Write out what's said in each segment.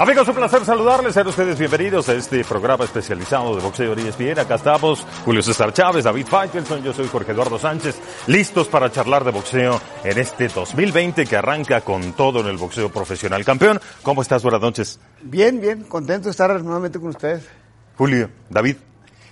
Amigos, un placer saludarles. Sean ustedes bienvenidos a este programa especializado de boxeo de ESPN. Acá estamos Julio César Chávez, David Faitelson, yo soy Jorge Eduardo Sánchez, listos para charlar de boxeo en este 2020 que arranca con todo en el boxeo profesional. Campeón, ¿cómo estás? Buenas noches. Bien, bien, contento de estar nuevamente con ustedes. Julio, David.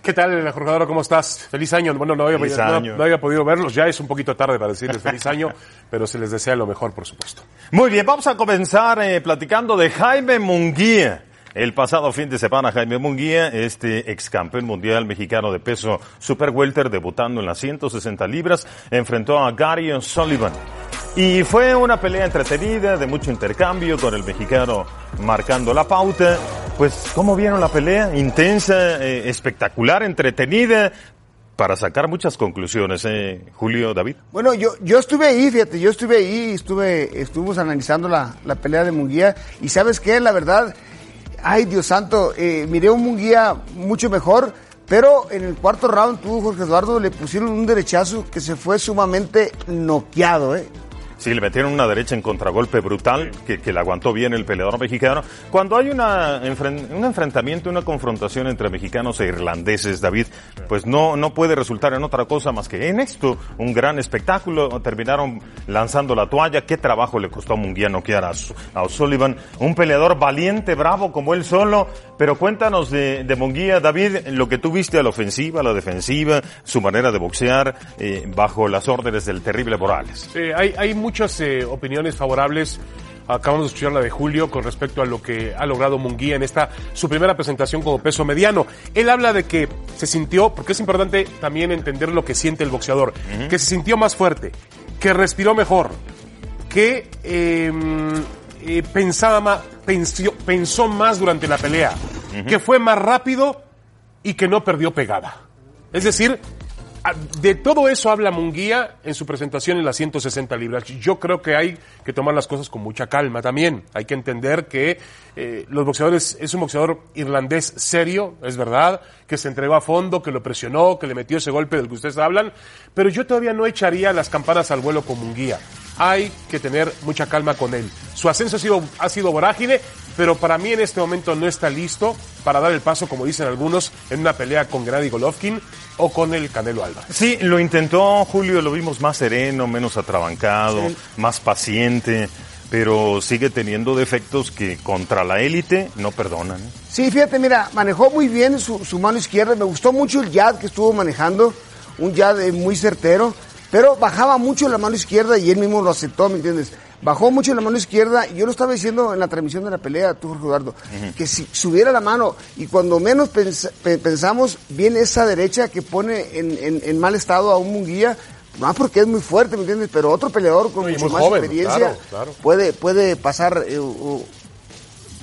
¿Qué tal, Jorge ¿Cómo estás? Feliz año. Bueno, no había, no- año. no había podido verlos. Ya es un poquito tarde para decirles feliz año, pero se les desea lo mejor, por supuesto. Muy bien, vamos a comenzar eh, platicando de Jaime Munguía. El pasado fin de semana, Jaime Munguía, este ex campeón mundial mexicano de peso super welter, debutando en las 160 libras, enfrentó a Gary O'Sullivan. Y fue una pelea entretenida, de mucho intercambio, con el mexicano marcando la pauta. Pues, ¿cómo vieron la pelea? Intensa, eh, espectacular, entretenida, para sacar muchas conclusiones, eh, Julio, David. Bueno, yo, yo estuve ahí, fíjate, yo estuve ahí, estuve, estuvimos analizando la, la pelea de Munguía y sabes qué, la verdad, ay Dios santo, eh, miré un Munguía mucho mejor, pero en el cuarto round tú, Jorge Eduardo, le pusieron un derechazo que se fue sumamente noqueado, ¿eh? Sí, le metieron una derecha en contragolpe brutal que, que le aguantó bien el peleador mexicano. Cuando hay una, un enfrentamiento, una confrontación entre mexicanos e irlandeses, David, pues no, no puede resultar en otra cosa más que en esto, un gran espectáculo. Terminaron lanzando la toalla. Qué trabajo le costó a Munguía noquear a, a O'Sullivan. Un peleador valiente, bravo como él solo. Pero cuéntanos de, de Munguía, David, lo que tú viste a la ofensiva, a la defensiva, su manera de boxear eh, bajo las órdenes del terrible Morales. Sí, hay, hay muchas eh, opiniones favorables. Acabamos de escuchar la de Julio con respecto a lo que ha logrado Munguía en esta su primera presentación como peso mediano. Él habla de que se sintió, porque es importante también entender lo que siente el boxeador, que se sintió más fuerte, que respiró mejor, que eh, eh, pensaba más, pensó, pensó más durante la pelea, que fue más rápido y que no perdió pegada. Es decir, de todo eso habla Munguía en su presentación en las 160 libras. Yo creo que hay que tomar las cosas con mucha calma también. Hay que entender que eh, los boxeadores, es un boxeador irlandés serio, es verdad, que se entregó a fondo, que lo presionó, que le metió ese golpe del que ustedes hablan, pero yo todavía no echaría las campanas al vuelo con Munguía. Hay que tener mucha calma con él. Su ascenso ha sido, ha sido vorágine, pero para mí en este momento no está listo para dar el paso, como dicen algunos, en una pelea con Gennady Golovkin o con el Canelo Álvarez. Sí, lo intentó Julio, lo vimos más sereno, menos atrabancado, más paciente, pero sigue teniendo defectos que contra la élite no perdonan. ¿eh? Sí, fíjate, mira, manejó muy bien su, su mano izquierda. Me gustó mucho el jab que estuvo manejando, un jab eh, muy certero, pero bajaba mucho la mano izquierda y él mismo lo aceptó, ¿me entiendes? Bajó mucho la mano izquierda y yo lo estaba diciendo en la transmisión de la pelea, tú, Jorge Eduardo, que si subiera la mano y cuando menos pens- pe- pensamos, viene esa derecha que pone en, en- en mal estado a un Munguía, no porque es muy fuerte, ¿me entiendes? Pero otro peleador con No, mucho más joven, experiencia claro, claro. puede puede pasar eh, u-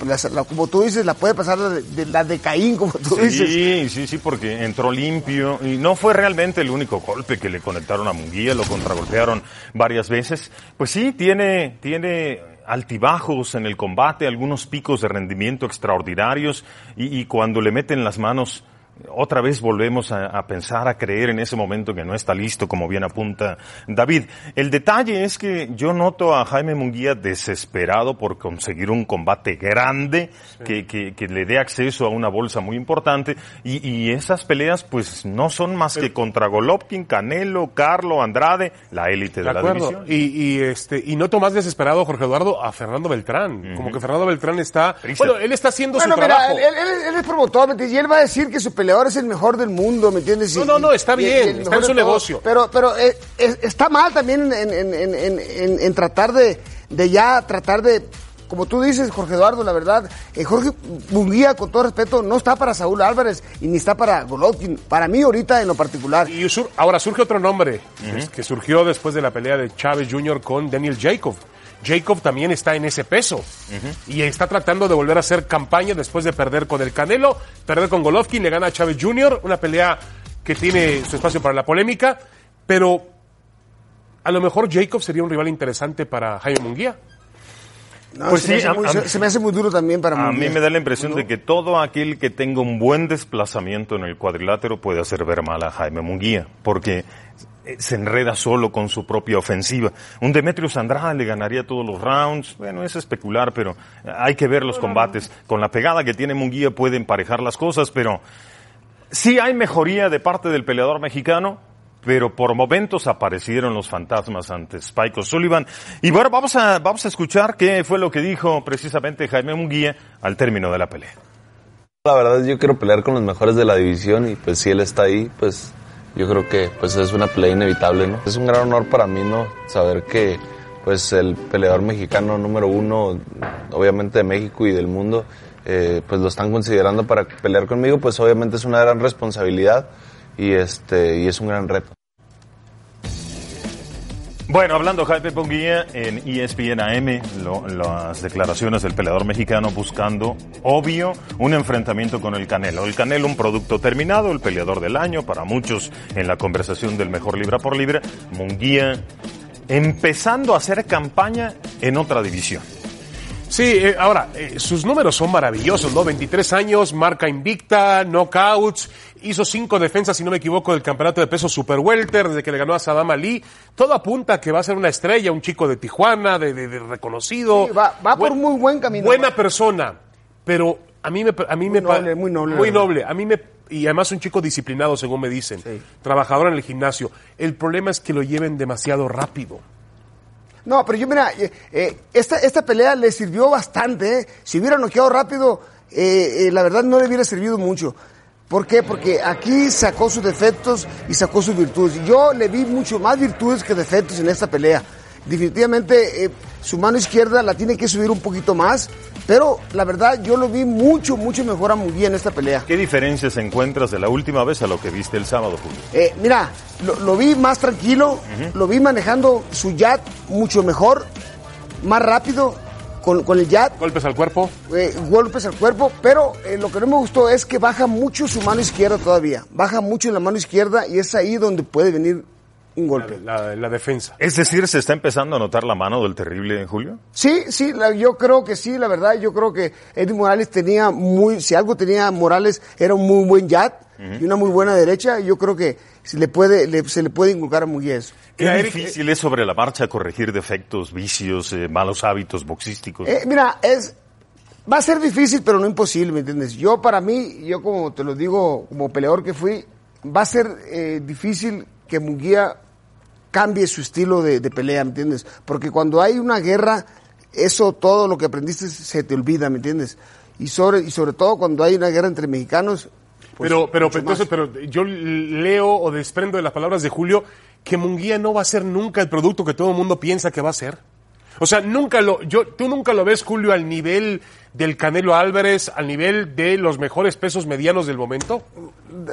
la- la- como tú dices, la puede pasar la de, de- la de Caín, como tú dices. Sí, sí, sí, porque entró limpio y no fue realmente el único golpe que le conectaron a Munguía, lo contragolpearon varias veces. Pues sí, tiene, tiene altibajos en el combate, algunos picos de rendimiento extraordinarios y, y cuando le meten las manos otra vez volvemos a, a pensar, a creer en ese momento que no está listo, como bien apunta David. El detalle es que yo noto a Jaime Munguía desesperado por conseguir un combate grande que, que- que le dé acceso a una bolsa muy importante y, y esas peleas pues no son más que contra Golovkin, Canelo, Carlo, Andrade, la élite de, De la acuerdo. división. Y, y, este, y noto más desesperado, Jorge Eduardo, a Fernando Beltrán. Como que Fernando Beltrán está. Bueno, él está haciendo Bueno, su mira, trabajo. él, él- él es promotor. Y él va a decir que su peleador es el mejor del mundo, ¿me entiendes? Y- No, no, no, está bien, está en su negocio. Pero, pero eh, es- está mal también en, en- en- en- en- en tratar de, de ya tratar de, como tú dices, Jorge Eduardo, la verdad, eh, Jorge Munguía, con todo respeto, no está para Saúl Álvarez y ni está para Golovkin. Para mí ahorita en lo particular. Y sur- ahora surge otro nombre que- que surgió después de la pelea de Chávez Jr. con Daniel Jacob. Jacob también está en ese peso y está tratando de volver a hacer campaña después de perder con el Canelo, perder con Golovkin, le gana a Chávez Jr., una pelea que tiene su espacio para la polémica, pero a lo mejor Jacob sería un rival interesante para Jaime Munguía. No, Pues se, me sí, hace a- muy, a- se- se me hace muy duro también para A mí me da la impresión de que todo aquel que tenga un buen desplazamiento en el cuadrilátero puede hacer ver mal a Jaime Munguía, porque se enreda solo con su propia ofensiva. Un Demetrius Andrade le ganaría todos los rounds. Bueno, es especular, pero hay que ver los combates. Con la pegada que tiene Munguía puede emparejar las cosas, pero sí hay mejoría de parte del peleador mexicano pero por momentos aparecieron los fantasmas ante Spike O'Sullivan. Y bueno, vamos a, vamos a escuchar qué fue lo que dijo precisamente Jaime Munguía al término de la pelea. La verdad yo quiero pelear con los mejores de la división y pues si él está ahí, pues yo creo que pues es una pelea inevitable, ¿no? Es un gran honor para mí, ¿no? Saber que pues el peleador mexicano número uno, obviamente de México y del mundo, eh, pues lo están considerando para pelear conmigo, pues obviamente es una gran responsabilidad y este y es un gran reto. Bueno, hablando Jaime Ponguía en ESPN AM, las declaraciones del peleador mexicano buscando, obvio, un enfrentamiento con el Canelo. El Canelo, un producto terminado, el peleador del año, para muchos en la conversación del mejor libra por libra. Munguía empezando a hacer campaña en otra división. Sí, eh, ahora, eh, sus números son maravillosos, ¿no? 23 años, marca invicta, knockouts, hizo cinco defensas, si no me equivoco, del campeonato de peso super welter desde que le ganó a Saddam Ali. Todo apunta a que va a ser una estrella, un chico de Tijuana, de, de- de reconocido. Sí, va- va por muy buen camino. Buena persona, pero a mí me, a mí me pa- noble, muy noble, muy noble. A mí me y además un chico disciplinado, según me dicen, Sí. trabajador en el gimnasio. El problema es que lo lleven demasiado rápido. No, pero yo mira, eh, eh, esta, esta pelea le sirvió bastante. ¿eh? Si hubiera noqueado rápido, eh, la verdad no le hubiera servido mucho. ¿Por qué? Porque aquí sacó sus defectos y sacó sus virtudes. Yo le vi mucho más virtudes que defectos en esta pelea. Definitivamente eh, su mano izquierda la tiene que subir un poquito más, pero la verdad yo lo vi mucho, mucho mejor a Munguía en esta pelea. ¿Qué diferencias encuentras de la última vez a lo que viste el sábado, Julio? Eh, mira, lo, lo vi más tranquilo, lo vi manejando su yat mucho mejor, más rápido con, con el yat, Golpes al cuerpo. eh, golpes al cuerpo, pero eh, lo que no me gustó es que baja mucho su mano izquierda todavía, baja mucho la mano izquierda y es ahí donde puede venir un golpe. La, la defensa. Es decir, ¿se está empezando a notar la mano del terrible Julio? Sí, sí, la- yo creo que sí, la verdad, yo creo que Eddie Morales tenía muy, si algo tenía Morales, era un muy buen yat y una muy buena derecha, yo creo que se le puede, le- se le puede inculcar a Muguía eso. Qué Eric, difícil es sobre la marcha corregir defectos, vicios, eh, malos hábitos boxísticos. Eh, mira, es va a ser difícil, pero no imposible, ¿me entiendes? Yo para mí, yo como te lo digo, como peleador que fui, va a ser eh, difícil que Munguía cambie su estilo de, de pelea, ¿me entiendes? Porque cuando hay una guerra, eso todo lo que aprendiste se te olvida, ¿me entiendes? Y sobre y sobre todo cuando hay una guerra entre mexicanos. pues, pero, pero, entonces, pero yo leo o desprendo de las palabras de Julio que Munguía no va a ser nunca el producto que todo el mundo piensa que va a ser. O sea, nunca lo, yo, tú nunca lo ves, Julio, al nivel del Canelo Álvarez, al nivel de los mejores pesos medianos del momento.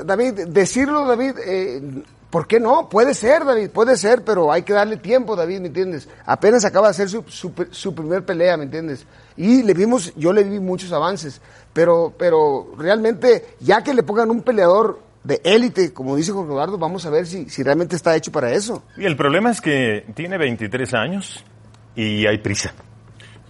David, decirlo, David, eh, ¿por qué no? Puede ser, David, puede ser, pero hay que darle tiempo, David, ¿me entiendes? Apenas acaba de hacer su, su, su primer pelea, ¿me entiendes? Y le vimos, yo le vi muchos avances, pero, pero realmente, ya que le pongan un peleador de élite, como dice Jorge Eduardo, vamos a ver si, si realmente está hecho para eso. Y el problema es que tiene 23 años y hay prisa.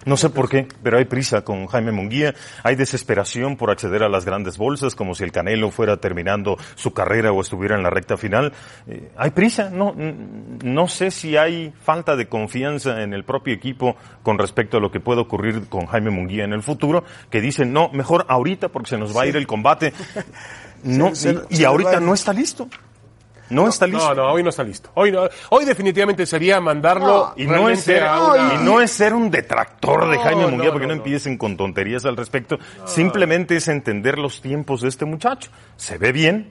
No sé por qué, pero hay prisa con Jaime Munguía. Hay desesperación por acceder a las grandes bolsas, como si el Canelo fuera terminando su carrera o estuviera en la recta final. Eh, hay prisa. No, no sé si hay falta de confianza en el propio equipo con respecto a lo que puede ocurrir con Jaime Munguía en el futuro, que dicen, no, mejor ahorita porque se nos va a ir el combate. No, Se- se- y, se y ahorita no está listo. No, está listo. No, no, hoy no está listo. Hoy, no, hoy definitivamente sería mandarlo No, Y no, es ser, a no, una- y no es ser un detractor de No, Jaime no, Munguía, porque no, no, no. empiecen con tonterías al respecto. Simplemente es entender los tiempos de este muchacho. Se ve bien,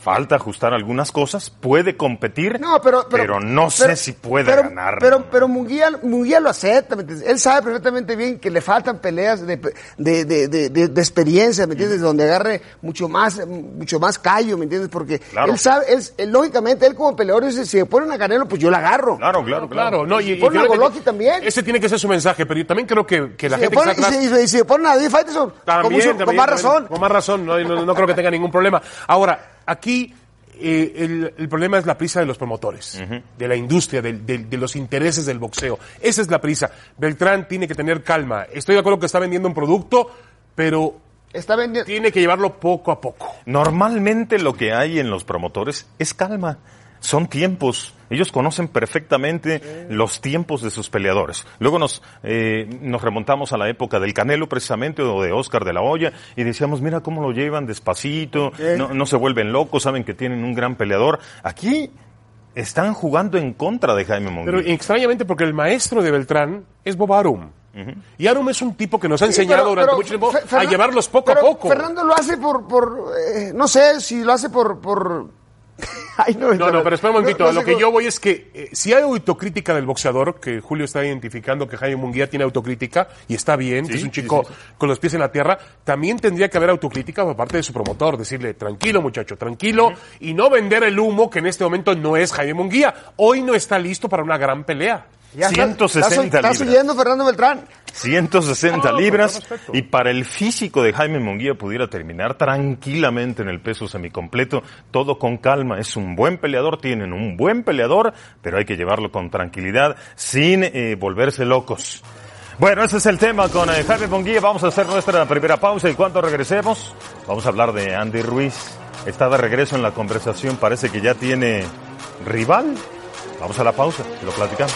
falta ajustar algunas cosas, puede competir, No, pero, pero, no sé pero- si puede pero- ganar. Pero, pero Munguía, Munguía lo acepta, ¿me entiendes? Él sabe perfectamente bien que le faltan peleas de, de, de, de, de- de experiencia, ¿me entiendes? Donde agarre mucho más, mucho más callo, ¿me entiendes? Porque Claro. él sabe, él, él, lógicamente, él como peleador dice, si me ponen a Canelo, pues yo la agarro. claro, claro, Claro, no, y, y Pon a Golovkin también. Ese tiene que ser su mensaje, pero yo también creo que, que la Si gente ponen- que está atrás... y, si, y si me ponen a David Faitelson, con, También, mucho- también, con más también, razón. Con más razón, no, no, no creo que tenga ningún problema. Ahora, aquí eh, el, el problema es la prisa de los promotores, de la industria, del- del- de, los intereses del boxeo. Esa es la prisa. Beltrán tiene que tener calma. Estoy de acuerdo que está vendiendo un producto, pero Está vendiendo. tiene que llevarlo poco a poco. Normalmente lo que hay en los promotores es calma. Son tiempos. Ellos conocen perfectamente los tiempos de sus peleadores. Luego nos, eh, nos remontamos a la época del Canelo precisamente o de Oscar de la Hoya y decíamos, mira cómo lo llevan despacito, no, no se vuelven locos, saben que tienen un gran peleador. Aquí están jugando en contra de Jaime Munguía. Pero extrañamente porque el maestro de Beltrán es Bob Arum. Y Arum es un tipo que nos ha enseñado pero- durante pero mucho tiempo a llevarlos poco pero a poco. Fernando lo hace por, por eh, no sé si lo hace por, por... Ay, No, no, pero espera un momentito. No- a no lo que yo voy es que eh, si hay autocrítica del boxeador, que Julio está identificando que Jaime Munguía tiene autocrítica, y está bien, que es un chico con los pies en la tierra, también tendría que haber autocrítica por parte de su promotor, decirle, tranquilo muchacho, tranquilo, y no vender el humo que en este momento no es Jaime Munguía. Hoy no está listo para una gran pelea. Ya está- 160 estás, estás libras. oyendo Fernando Beltrán. 160 No, con libras y para el físico de Jaime Munguía pudiera terminar tranquilamente en el peso semicompleto, todo con calma. Es un buen peleador, tienen un buen peleador, pero hay que llevarlo con tranquilidad, sin eh, volverse locos. Bueno, ese es el tema con eh, Jaime Munguía. Vamos a hacer nuestra primera pausa y cuando regresemos, vamos a hablar de Andy Ruiz. Está de regreso en la conversación, parece que ya tiene rival. Vamos a la pausa, y lo platicamos.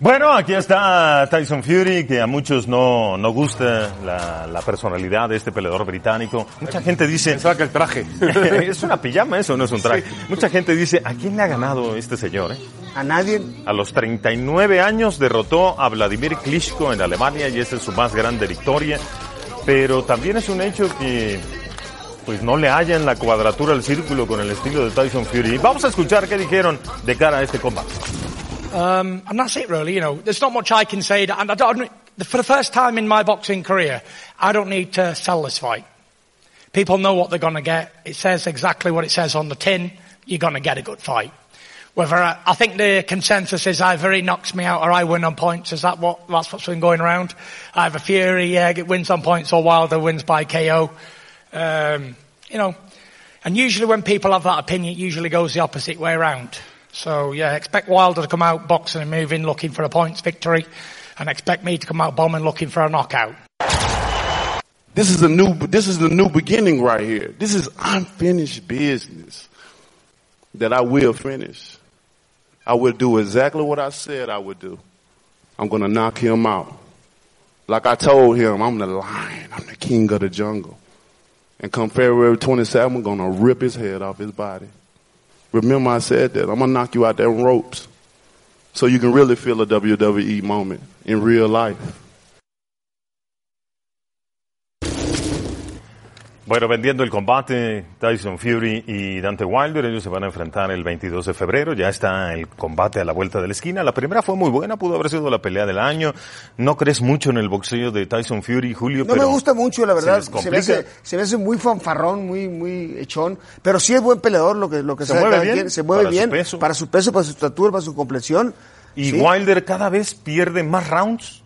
Bueno, aquí está Tyson Fury, que a muchos no, no gusta la, la personalidad de este peleador británico. Mucha gente dice, Pensaba que el traje. es una pijama eso, no es un traje. Mucha gente dice, ¿a quién le ha ganado este señor? eh? A nadie. A los 39 años derrotó a Vladimir Klitschko en Alemania y esa es su más grande victoria. Pero también es un hecho que pues no le hallan la cuadratura al círculo con el estilo de Tyson Fury. Vamos a escuchar qué dijeron de cara a este combate. Um, and that's it really, you know. There's not much I can say, that, and I don't, for the first time in my boxing career, I don't need to sell this fight. People know what they're gonna get. It says exactly what it says on the tin. You're gonna get a good fight. Whether I, I think the consensus is either he knocks me out or I win on points. Is that what, that's what's been going around? Either Fury, yeah, wins on points or Wilder wins by KO. Um, you know, and usually when people have that opinion, it usually goes the opposite way around. So yeah, expect Wilder to come out boxing and moving, looking for a points victory, and expect me to come out bombing, looking for a knockout. This is a new, this is the new beginning right here. This is unfinished business that I will finish. I will do exactly what I said I would do. I'm gonna knock him out. Like I told him, I'm the lion. I'm the king of the jungle. And come February 27, I'm gonna rip his head off his body. Remember I said that. I'm gonna knock you out there them ropes. So you can really feel a WWE moment in real life. Bueno, vendiendo el combate, Tyson Fury y Dante Wilder, ellos se van a enfrentar el 22 de febrero, ya está el combate a la vuelta de la esquina. La primera fue muy buena, pudo haber sido la pelea del año. No crees mucho en el boxeo de Tyson Fury, Julio, No pero me gusta mucho, la verdad. se Se, me hace, complica. se me hace muy fanfarrón, muy, muy echón. Pero sí es buen peleador, lo que, lo que Se sea mueve bien quien. Se mueve para su bien. peso. Para su peso, para su estatura, para su complexión. Y Sí. Wilder cada vez pierde más rounds.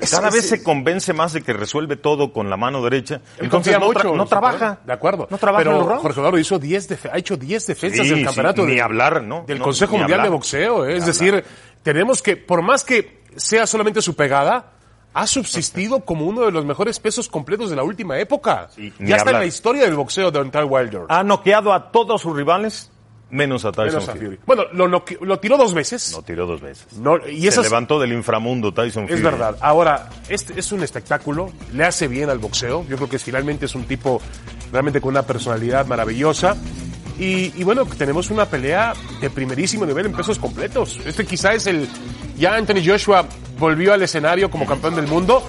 Es- Cada es- vez se convence más de que resuelve todo con la mano derecha. Él Entonces no, tra- mucho en no su trabaja. De acuerdo. No trabaja en Pero los rounds. Jorge Eduardo hizo 10 defe- ha hecho 10 defensas Sí, del sí, campeonato. ni de- hablar, ¿no? Del No, Consejo Mundial hablar. de Boxeo. ¿eh? Es hablar. decir, tenemos que, por más que sea solamente su pegada, ha subsistido como uno de los mejores pesos completos de la última época. Sí, ya está en la historia del boxeo de Deontay Wilder. Ha noqueado a todos sus rivales, menos a Tyson Menos a Fury. Fury. Bueno, lo, lo tiró dos veces. Lo tiró dos veces. No, y Se esas- levantó del inframundo Tyson Fury. Es verdad. Ahora, este es un espectáculo, le hace bien al boxeo. Yo creo que finalmente es un tipo realmente con una personalidad maravillosa. Y, y bueno, tenemos una pelea de primerísimo nivel en pesos completos. Este quizá es el... Ya Anthony Joshua volvió al escenario como campeón del mundo,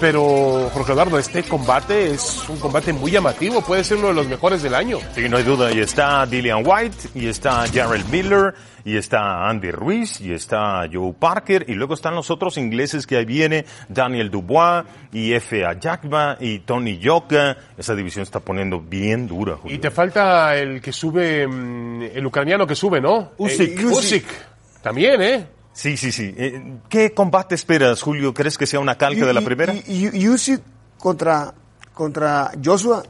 pero Jorge Eduardo, este combate es un combate muy llamativo, puede ser uno de los mejores del año. Sí, no hay duda. Y está Dillian White, y está Jarrell Miller, y está Andy Ruiz, y está Joe Parker, y luego están los otros ingleses que ahí viene, Daniel Dubois, y F. Ayakba, y Tony Yoka. Esa división está poniendo bien dura, Julio. Y te falta el que sube, mm, el ucraniano que sube, ¿no? Usyk. Eh, Usyk. También, ¿eh? Sí, sí, sí. Eh, ¿Qué combate esperas, Julio? ¿Crees que sea una calca de la primera? Y, y, y Usyk contra, contra Joshua.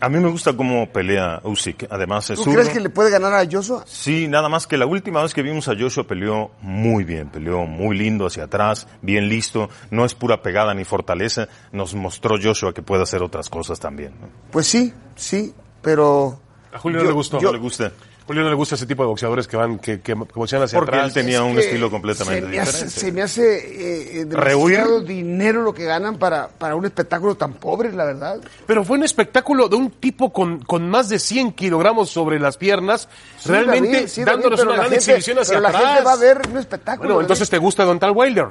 A mí me gusta cómo pelea Usyk. Además, es ¿Tú zurdo. crees que le puede ganar a Joshua? Sí, nada más que la última vez que vimos a Joshua peleó muy bien, peleó muy lindo hacia atrás, bien listo, no es pura pegada ni fortaleza, nos mostró Joshua que puede hacer otras cosas también. ¿no? Pues sí, sí, pero... A Julio Yo- no le gustó. No le gusta, Julio no le gusta ese tipo de boxeadores que van, que, que, que boxean hacia porque él tenía un que estilo completamente se me hace, diferente. se me hace eh, eh, Rehuir. demasiado dinero lo que ganan para, para un espectáculo tan pobre, la verdad. Pero fue un espectáculo de un tipo con, con más de 100 kilogramos sobre las piernas, Sí, realmente David, sí, David, dándonos una la gran gente- exhibición hacia pero la atrás. gente va a ver un espectáculo. Bueno, David. entonces te gusta Don Tal Wilder.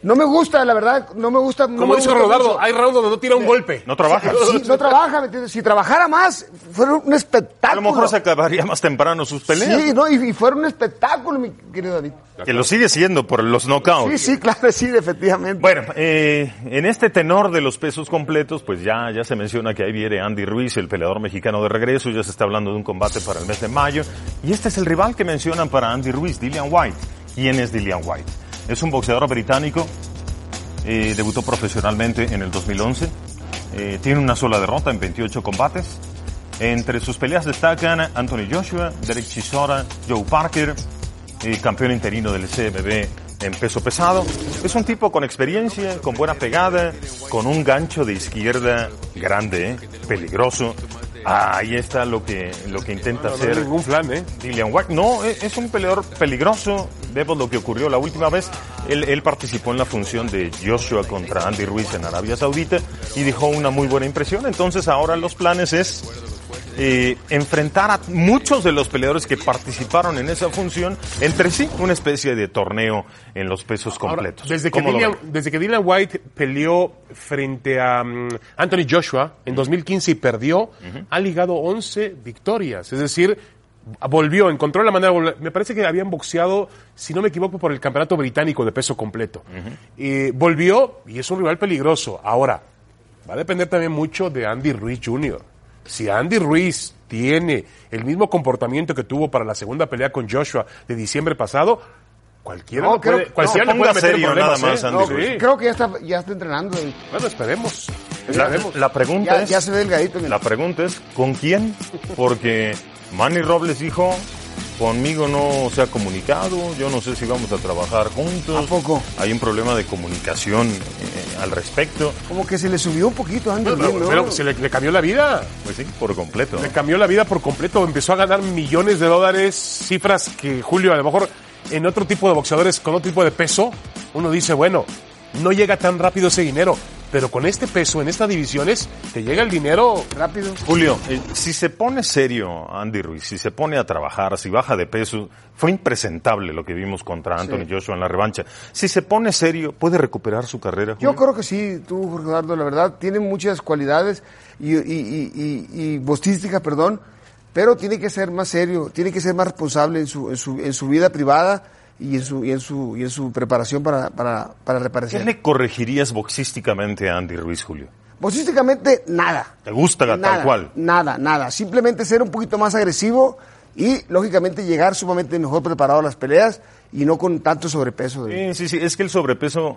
No me gusta, la verdad, no me gusta. no Como me dice gusta Rodardo, mucho. hay round donde no tira un golpe. No trabaja. Sí, no trabaja, ¿me entiendes? Si trabajara más, fuera un A espectáculo. lo mejor se acabaría más temprano sus peleas, Sí, no, y, y fuera un espectáculo, mi querido David. que lo sigue siendo por los knockouts. Sí, sí, claro, sí, efectivamente. Bueno, eh, en este tenor de los pesos completos, pues ya, ya se menciona que ahí viene Andy Ruiz, el peleador mexicano de regreso, ya se está hablando de un combate para el mes de mayo. Y este es el rival que mencionan para Andy Ruiz, Dillian White. ¿Quién es Dillian White? Es un boxeador británico, eh, debutó profesionalmente en el 2011, eh, tiene una sola derrota en 28 combates. Entre sus peleas destacan Anthony Joshua, Derek Chisora, Joe Parker, eh, campeón interino del CMB en peso pesado. Es un tipo con experiencia, con buena pegada, con un gancho de izquierda grande, eh, peligroso. Ah, ahí está lo que, lo que intenta No, no hacer hay ningún plan, ¿eh? Dillian White. No, e- es un peleador peligroso. Vemos lo que ocurrió la última vez. Él, él participó en la función de Joshua contra Andy Ruiz en Arabia Saudita y dejó una muy buena impresión. Entonces ahora los planes es eh, enfrentar a muchos de los peleadores que participaron en esa función entre sí, una especie de torneo en los pesos Ahora, completos. desde, que ¿Cómo lo Dillian, ven? desde que Dylan White peleó frente a mm, Anthony Joshua en 2015 y perdió, ha ligado 11 victorias. Es decir, volvió, encontró la manera de volver. Me parece que habían boxeado, si no me equivoco, por el campeonato británico de peso completo. Volvió y es un rival peligroso. Ahora, va a depender también mucho de Andy Ruiz Jr. Si Andy Ruiz tiene el mismo comportamiento que tuvo para la segunda pelea con Joshua de diciembre pasado, cualquiera, No, puede, creo- cualquiera no, le puede ponga meter serio problemas. nada más, ¿eh? Andy No, sí. Creo que ya está, ya está entrenando. David. Bueno, esperemos. La, pregunta Ya, es... ya se ve delgadito. mira. La pregunta es, ¿con quién? Porque Manny Robles dijo, conmigo no se ha comunicado, yo no sé si vamos a trabajar juntos. ¿A poco? Hay un problema de comunicación eh, al respecto. Como que se le subió un poquito a Andy Pero, pero se le, le cambió la vida. Pues sí, por completo. Le cambió la vida por completo. Empezó a ganar millones de dólares, cifras que Julio, a lo mejor en otro tipo de boxeadores con otro tipo de peso, uno dice, bueno, no llega tan rápido ese dinero. Pero con este peso, en estas divisiones, te llega el dinero Rápido. Julio, eh, si se pone serio Andy Ruiz, si se pone a trabajar, si baja de peso, fue impresentable lo que vimos contra Anthony Joshua en la revancha. Si se pone serio, ¿puede recuperar su carrera? Julio? Yo creo que sí, tú, Jorge Eduardo, la verdad, tiene muchas cualidades y, y, y, y, y bostística, perdón, pero tiene que ser más serio, tiene que ser más responsable en su, en su, en su vida privada y en su, y en su, y en su preparación para, para, para ¿Qué reparecer. le corregirías boxísticamente a Andy Ruiz, Julio? Bostísticamente, nada. ¿Te gusta Nada, tal cual? Nada, nada. Simplemente ser un poquito más agresivo y, lógicamente, llegar sumamente mejor preparado a las peleas y no con tanto sobrepeso. de- Sí, sí, sí, es que el sobrepeso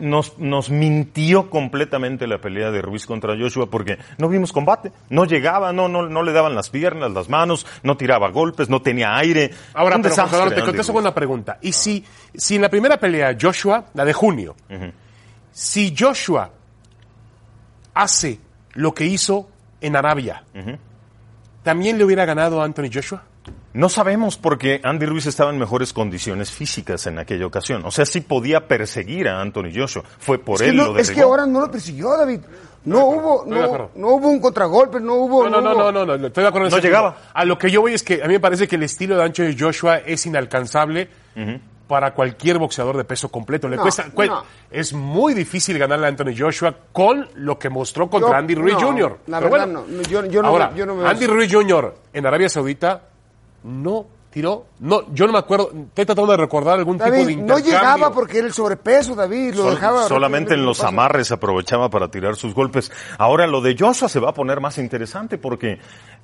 nos, nos mintió completamente la pelea de Ruiz contra Joshua porque no vimos combate, no llegaba, no, no, no le daban las piernas, las manos, no tiraba golpes, no tenía aire. Ahora, Un pero desastre, José, te contesto con una pregunta. Y si, si en la primera pelea, Joshua, la de junio, si Joshua hace lo que hizo en Arabia, ¿también le hubiera ganado a Anthony Joshua? No sabemos porque Andy Ruiz estaba en mejores condiciones físicas en aquella ocasión. O sea, sí podía perseguir a Anthony Joshua. Fue por Es que, él no- lo es que ahora no lo persiguió, David. No hubo, de no, no hubo un contragolpe, no hubo. No, no, no, hubo- no, no, no, estoy de acuerdo en No llegaba. punto. A lo que yo voy es que a mí me parece que el estilo de Anthony Joshua es inalcanzable para cualquier boxeador de peso completo. Le No, cuesta, cue- no. Es muy difícil ganarle a Anthony Joshua con lo que mostró contra Yo- Andy Ruiz no, Jr. la Pero verdad bueno, no, yo- yo no ahora, veo- yo no veo Andy. Ruiz Jr. en Arabia Saudita no tiró, no, yo no me acuerdo, estoy tratando de recordar algún tipo de David, no intercambio. llegaba porque era el sobrepeso, David. Lo Sol- dejaba solamente en los paso. amarres aprovechaba para tirar sus golpes. Ahora lo de Joshua se va a poner más interesante porque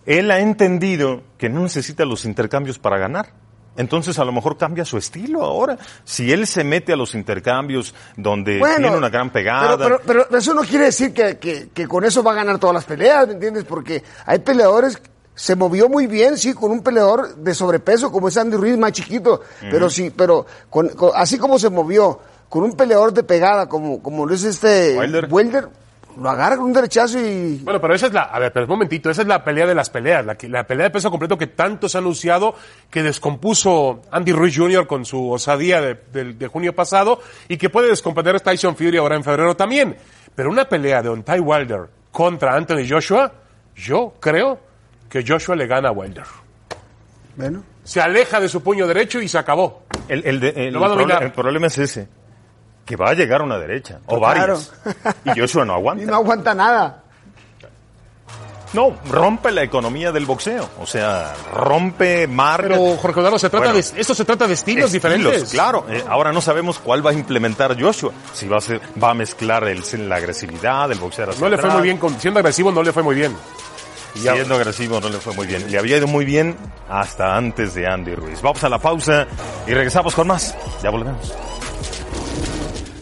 él ha entendido que no necesita los intercambios para ganar. entonces a lo mejor cambia su estilo ahora. Si él se mete a los intercambios donde tiene una gran pegada. Pero, pero, pero eso no quiere decir que, que, que, con eso va a ganar todas las peleas, ¿me entiendes? Porque hay peleadores, se movió muy bien, sí, con un peleador de sobrepeso como es Andy Ruiz, más chiquito, pero sí, pero con, con, así como se movió con un peleador de pegada como, como lo es este Wilder. Wilder lo agarra con un derechazo y... Bueno, pero esa es la, a ver, pero un momentito, esa es la pelea de las peleas, la, la pelea de peso completo que tanto se ha anunciado, que descompuso Andy Ruiz Jr. con su osadía de, de- de junio pasado, y que puede descomponer a Tyson Fury ahora en febrero también. Pero una pelea de Ontai Wilder contra Anthony Joshua, yo creo que Joshua le gana a Wilder. Bueno. Se aleja de su puño derecho y se acabó. El, el de- el Lo va a dominar. el problema es ese, que va a llegar a una derecha, o Claro. varias. Y Joshua no Y aguanta. no aguanta nada. No, rompe la economía del boxeo. O sea, rompe marca. Pero, Jorge Eduardo, se trata Bueno, de, esto se trata de estilos, diferentes. Claro, Eh, ahora no sabemos cuál va a implementar Joshua. Si va a ser, va a mezclar el, la agresividad, el boxeo No le fue muy bien, con- siendo agresivo no le fue muy bien. Siendo agresivo no le fue muy bien. Le había ido muy bien hasta antes de Andy Ruiz. Vamos a la pausa y regresamos con más. Ya volvemos.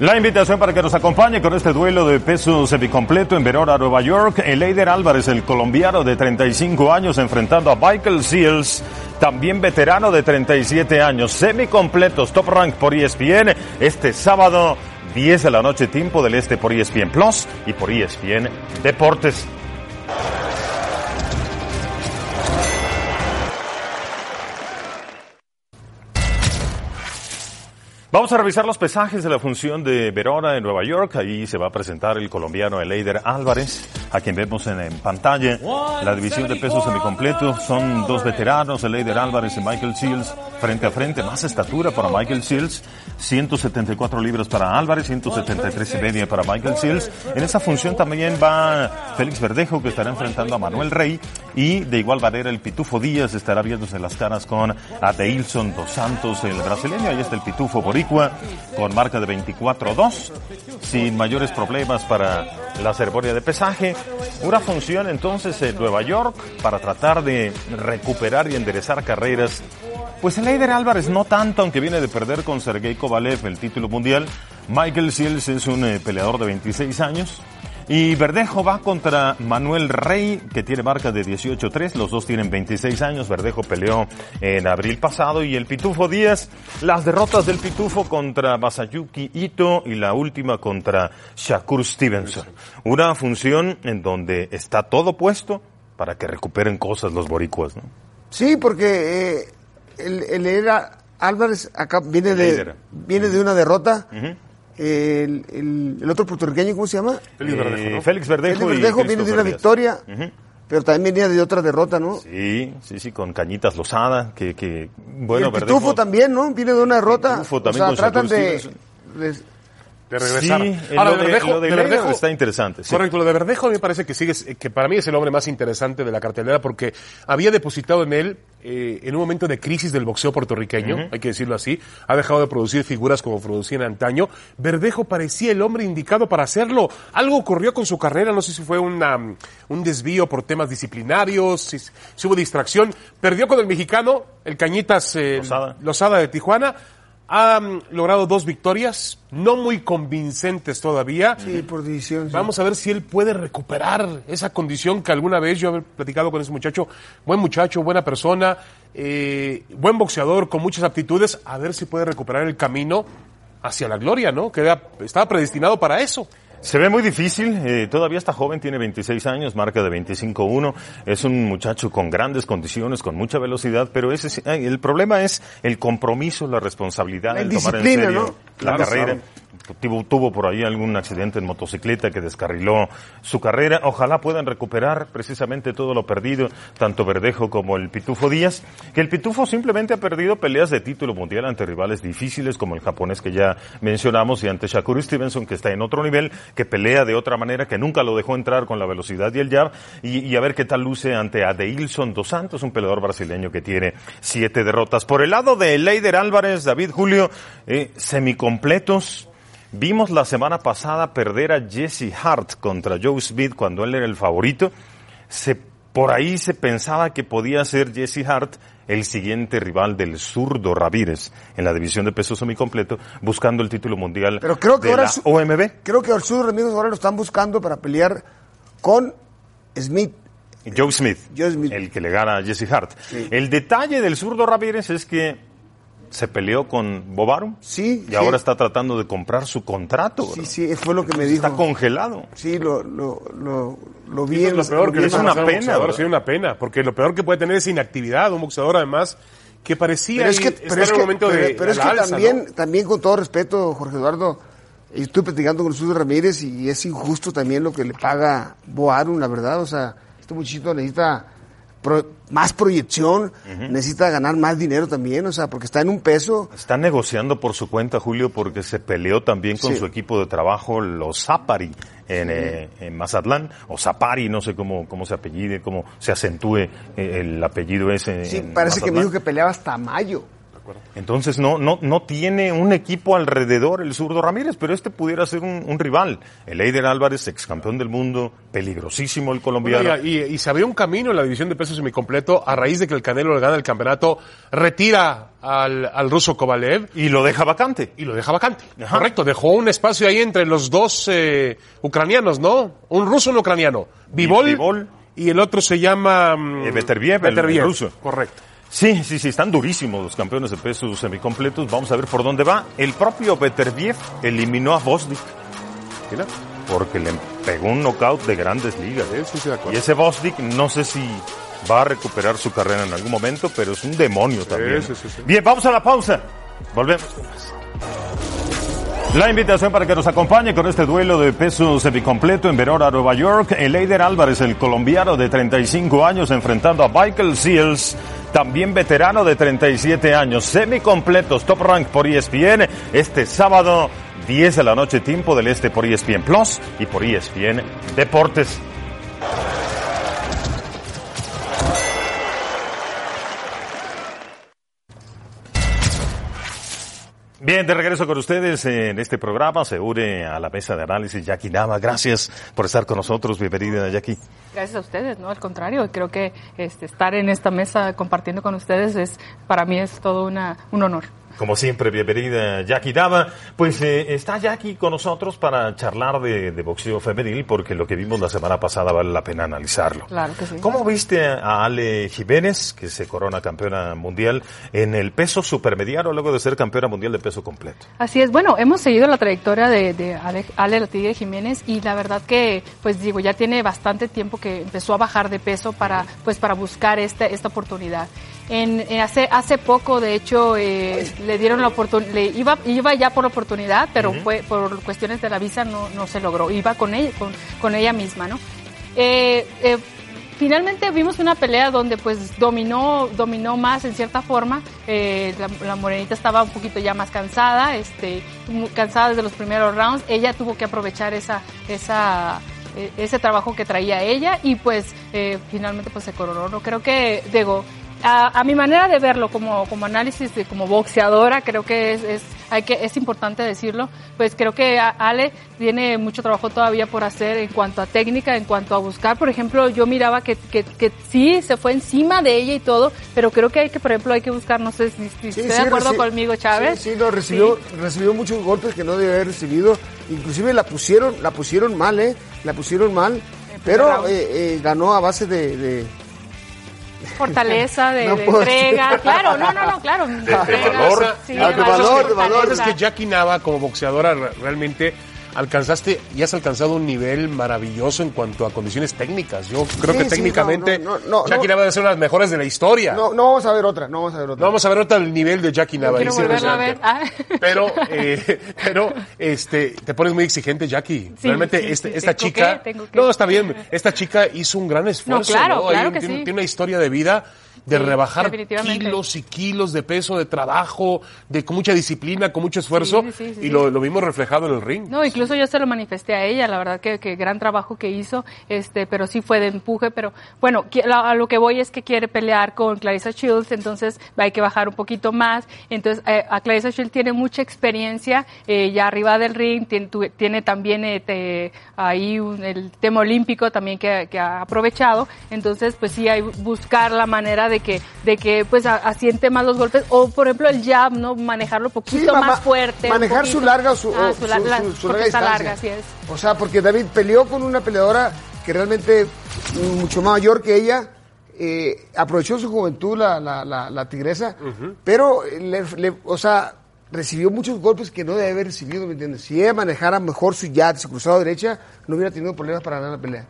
La invitación para que nos acompañe con este duelo de peso semicompleto en Verona, Nueva York. El Eider Álvarez, el colombiano de 35 años, enfrentando a Michael Seals, también veterano de 37 años. Semicompletos, top rank por ESPN. Este sábado, 10 de la noche, tiempo del este por ESPN Plus y por ESPN Deportes. Vamos a revisar los pesajes de la función de Verona en Nueva York. Ahí se va a presentar el colombiano Eleider Álvarez, a quien vemos en, pantalla. La división de pesos semicompleto son dos veteranos, Eleider Álvarez y Michael Seals, frente a frente. Más estatura para Michael Seals, 174 libras para Álvarez, 173 y media para Michael Seals. En esa función también va Félix Verdejo, que estará enfrentando a Manuel Rey. Y de igual manera el Pitufo Díaz estará viéndose las caras con Adeilson dos Santos, el brasileño. Ahí está el Pitufo Con marca de 24-2, sin mayores problemas para la ceremonia de pesaje. Una función entonces en Nueva York para tratar de recuperar y enderezar carreras. Pues el Eider Álvarez no tanto, aunque viene de perder con Sergei Kovalev el título mundial. Michael Seals es un eh, peleador de 26 años. Y Verdejo va contra Manuel Rey, que tiene marca de 18-3. Los dos tienen 26 años. Verdejo peleó en abril pasado. Y el Pitufo Díaz, las derrotas del Pitufo contra Masayuki Ito y la última contra Shakur Stevenson. Una función en donde está todo puesto para que recuperen cosas los boricuas, ¿no? Sí, porque eh, el, el era Álvarez acá viene de, viene de una derrota. El, el, el otro puertorriqueño, ¿cómo se llama? Félix Eh, Verdejo, ¿no? Félix Verdejo, Félix y Verdejo viene de una Christopher Díaz. victoria, pero también venía de otra derrota, ¿no? Sí, sí, sí, con Cañitas Lozada, que, que Y bueno, el Pitufo también, ¿no? Viene de una derrota. Pitufo también o con sea, tratan Shakur de, de- de regresar. Sí, Ahora, lo de de- Verdejo, lo de de Leider Verdejo- está interesante, sí. Correcto, lo de Verdejo a mí me parece que sigue, que para mí es el hombre más interesante de la cartelera porque había depositado en él eh, en un momento de crisis del boxeo puertorriqueño, hay que decirlo así, ha dejado de producir figuras como producía en antaño. Verdejo parecía el hombre indicado para hacerlo. Algo ocurrió con su carrera, no sé si fue una, un desvío por temas disciplinarios, si, si hubo distracción. Perdió con el mexicano, el Cañitas eh, Lozada. Lozada de Tijuana. Ha logrado dos victorias, no muy convincentes todavía. Sí, por decisión. sí. Vamos a ver si él puede recuperar esa condición que alguna vez yo he platicado con ese muchacho. Buen muchacho, buena persona, eh, buen boxeador, con muchas aptitudes. A ver si puede recuperar el camino hacia la gloria, ¿no? Que era- estaba predestinado para eso. Se ve muy difícil, eh, todavía está joven, tiene 26 años, marca de 25-1, es un muchacho con grandes condiciones, con mucha velocidad, pero ese, el problema es el compromiso, la responsabilidad, La el tomar en serio ¿no? la Claro, carrera. Tuvo, por ahí algún accidente en motocicleta que descarriló su carrera. Ojalá puedan recuperar precisamente todo lo perdido, tanto Verdejo como el Pitufo Díaz. Que el Pitufo simplemente ha perdido peleas de título mundial ante rivales difíciles como el japonés que ya mencionamos y ante Shakur Stevenson que está en otro nivel, que pelea de otra manera, que nunca lo dejó entrar con la velocidad y el jab. Y, y a ver qué tal luce ante Adeilson dos Santos, un peleador brasileño que tiene siete derrotas. Por el lado de Leider Álvarez, David Julio, eh, semicompletos. Vimos la semana pasada perder a Jesse Hart contra Joe Smith cuando él era el favorito. Se Por ahí se pensaba que podía ser Jesse Hart el siguiente rival del zurdo Ramírez en la división de peso semicompleto, buscando el título mundial Pero creo que de ahora la su- OMB. Creo que Arturo Ramírez ahora lo están buscando para pelear con Smith. Joe Smith, Joe Smith. el que le gana a Jesse Hart. El detalle del zurdo Ramírez es que se peleó con Bobarum Sí, y sí. ahora está tratando de comprar su contrato. Sí, sí, fue lo que me dijo. Está congelado. Sí, lo, lo, lo, lo vi Eso es lo peor lo que es una pena, ¿verdad? sería una pena, porque lo peor que puede tener es inactividad, un boxeador además que parecía Pero es que, pero es momento pero- de pero es que alza, también, ¿no? también con todo respeto, Jorge Eduardo, estoy platicando con Jesús Ramírez y es injusto también lo que le paga Boarum, la verdad. O sea, este muchachito necesita pro- más proyección, necesita ganar más dinero también, o sea, porque está en un peso. Está negociando por su cuenta, Julio, porque se peleó también con Sí. su equipo de trabajo, los Zapari, en, eh, en Mazatlán, o Zapari, no sé cómo, cómo se apellide, cómo se acentúe eh, el apellido ese. Sí, en parece que me dijo que peleaba hasta mayo. Entonces no, no, no tiene un equipo alrededor el zurdo Ramírez, pero este pudiera ser un, un rival. El Eider Álvarez, ex campeón del mundo, peligrosísimo el colombiano. Bueno, y, y- y se abrió un camino en la división de pesos semicompleto a raíz de que el Canelo le gana el campeonato, retira al, al ruso Kovalev y lo deja vacante. y lo deja vacante. Ajá. Correcto, dejó un espacio ahí entre los dos eh, ucranianos, ¿no? Un ruso y un ucraniano. Bivol, y el otro se llama... mm, Eh, Beterbiev, el- el ruso. Correcto. Sí, sí, sí, están durísimos los campeones de pesos semicompletos. Vamos a ver por dónde va. El propio Beterbiev eliminó a Bosnik Mira. porque le pegó un knockout de grandes ligas. Sí, sí, de. Y ese Bosnik no sé si va a recuperar su carrera en algún momento, pero es un demonio también. sí, sí, sí. Bien, vamos a la pausa. Volvemos. La invitación para que nos acompañe con este duelo de peso semicompleto en Verona, Nueva York. El Eider Álvarez, el colombiano de 35 años, enfrentando a Michael Seals, también veterano de 37 años. Semicompletos, top rank por ESPN, este sábado, 10 de la noche, tiempo del este por ESPN Plus y por ESPN Deportes. Bien, de regreso con ustedes en este programa. Se une a la mesa de análisis Jackie Nama. Gracias por estar con nosotros. Bienvenida, Jackie. Gracias a ustedes, ¿no? Al contrario, creo que este, estar en esta mesa compartiendo con ustedes es, para mí es todo una, un honor. Como siempre, bienvenida Jackie Dama. Pues eh, está Jackie con nosotros para charlar de, de boxeo femenil, porque lo que vimos la semana pasada vale la pena analizarlo. Claro que sí. ¿Cómo viste a Ale Jiménez, que se corona campeona mundial en el peso supermediano luego de ser campeona mundial de peso completo? Así es, bueno, hemos seguido la trayectoria de, de Ale, Ale La Tigre Jiménez y la verdad que, pues digo, ya tiene bastante tiempo que empezó a bajar de peso para, pues para buscar esta, esta oportunidad. En, en hace, hace poco, de hecho, eh, le dieron la oportunidad, iba, iba ya por oportunidad, pero fue por cuestiones de la visa no, no se logró. Iba con ella, con, con ella misma, ¿no? Eh, eh, finalmente vimos una pelea donde pues dominó dominó más en cierta forma Eh, la, la morenita estaba un poquito ya más cansada este cansada desde los primeros rounds ella tuvo que aprovechar esa esa eh, ese trabajo que traía ella y pues eh, finalmente pues se coronó no creo que digo a, a mi manera de verlo como, como análisis de como boxeadora creo que es, es hay que es importante decirlo pues creo que Ale tiene mucho trabajo todavía por hacer en cuanto a técnica en cuanto a buscar por ejemplo yo miraba que, que, que sí se fue encima de ella y todo pero creo que hay que por ejemplo hay que buscar no sé si, si Sí, sí, de acuerdo conmigo Chávez Sí, sí, no, recibió, recibió muchos golpes que no debe haber recibido. Inclusive la pusieron, la pusieron mal, ¿eh? La pusieron mal. Pero round. eh, eh, ganó a base de, de- fortaleza de, No de entrega claro no no no claro de, valor. sí, Ah, de valor, de valor. Es que Jackie Nava, como boxeadora, re- realmente alcanzaste y has alcanzado un nivel maravilloso en cuanto a condiciones técnicas. Yo creo Sí, que sí, técnicamente no, no, no, Jackie no. Nava debe ser una de las mejores de la historia. No, no vamos a ver otra, no vamos a ver otra. No vamos a ver ahorita el nivel de Jackie Nava. a ver. Ah. Pero, eh, pero, este, te pones muy exigente, Jackie. Sí, Realmente, sí, este- sí, esta tengo chica. que, tengo que. No, está bien. Esta chica hizo un gran esfuerzo. claro, Hay claro un- que tiene, sí. tiene una historia de vida. De Sí, rebajar kilos y kilos de peso, de trabajo, de con mucha disciplina, con mucho esfuerzo, Sí, sí, sí, y. Lo, lo vimos reflejado en el ring. No, incluso yo se lo manifesté a ella, la verdad que, que gran trabajo que hizo, este, pero sí fue de empuje, pero bueno, a lo que voy es que quiere pelear con Clarissa Shields, entonces hay que bajar un poquito más, entonces eh, a Clarissa Shields tiene mucha experiencia eh, ya arriba del ring, tiene, tiene también eh, te- ahí un- el tema olímpico también que, que ha aprovechado, entonces pues sí hay buscar la manera de que, de que pues a- asiente más los golpes, o por ejemplo el jab, ¿no? Manejarlo un poquito más fuerte. Manejar su larga o su, Ah, su, la- la- su- larga está distancia. larga, así es. O sea, porque David peleó con una peleadora que realmente mucho mayor que ella. eh, aprovechó su juventud la, la, la, la tigresa, pero le, le- o sea, recibió muchos golpes que no debe haber recibido, ¿me entiendes? Si ella manejara mejor su jab, su cruzado derecha, no hubiera tenido problemas para ganar la pelea.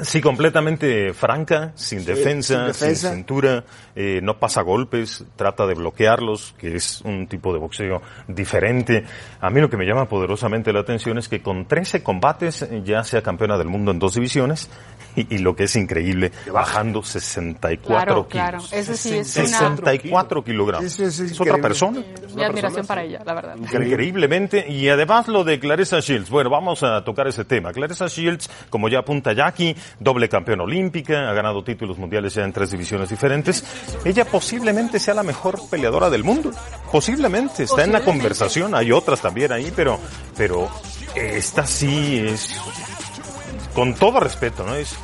Sí, completamente franca, sin defensa, sin defensa. sin cintura, eh, no pasa golpes, trata de bloquearlos, que es un tipo de boxeo diferente. A mí lo que me llama poderosamente la atención es que con 13 combates eh, ya sea campeona del mundo en dos divisiones y, y lo que es increíble, bajando 64 Claro, claro. kilos. Eso sí es una 64 kilogramos. Eso es es otra persona. mi admiración para ella, la verdad. Increíblemente. Y además lo de Clarissa Shields. Bueno, vamos a tocar ese tema. Clarissa Shields, como ya apunta Jackie, doble campeona olímpica, ha ganado títulos mundiales ya en tres divisiones diferentes. Ella posiblemente sea la mejor peleadora del mundo. Posiblemente. Está en la conversación. Hay otras también ahí, pero, pero esta sí es, con todo respeto, ¿no? Es,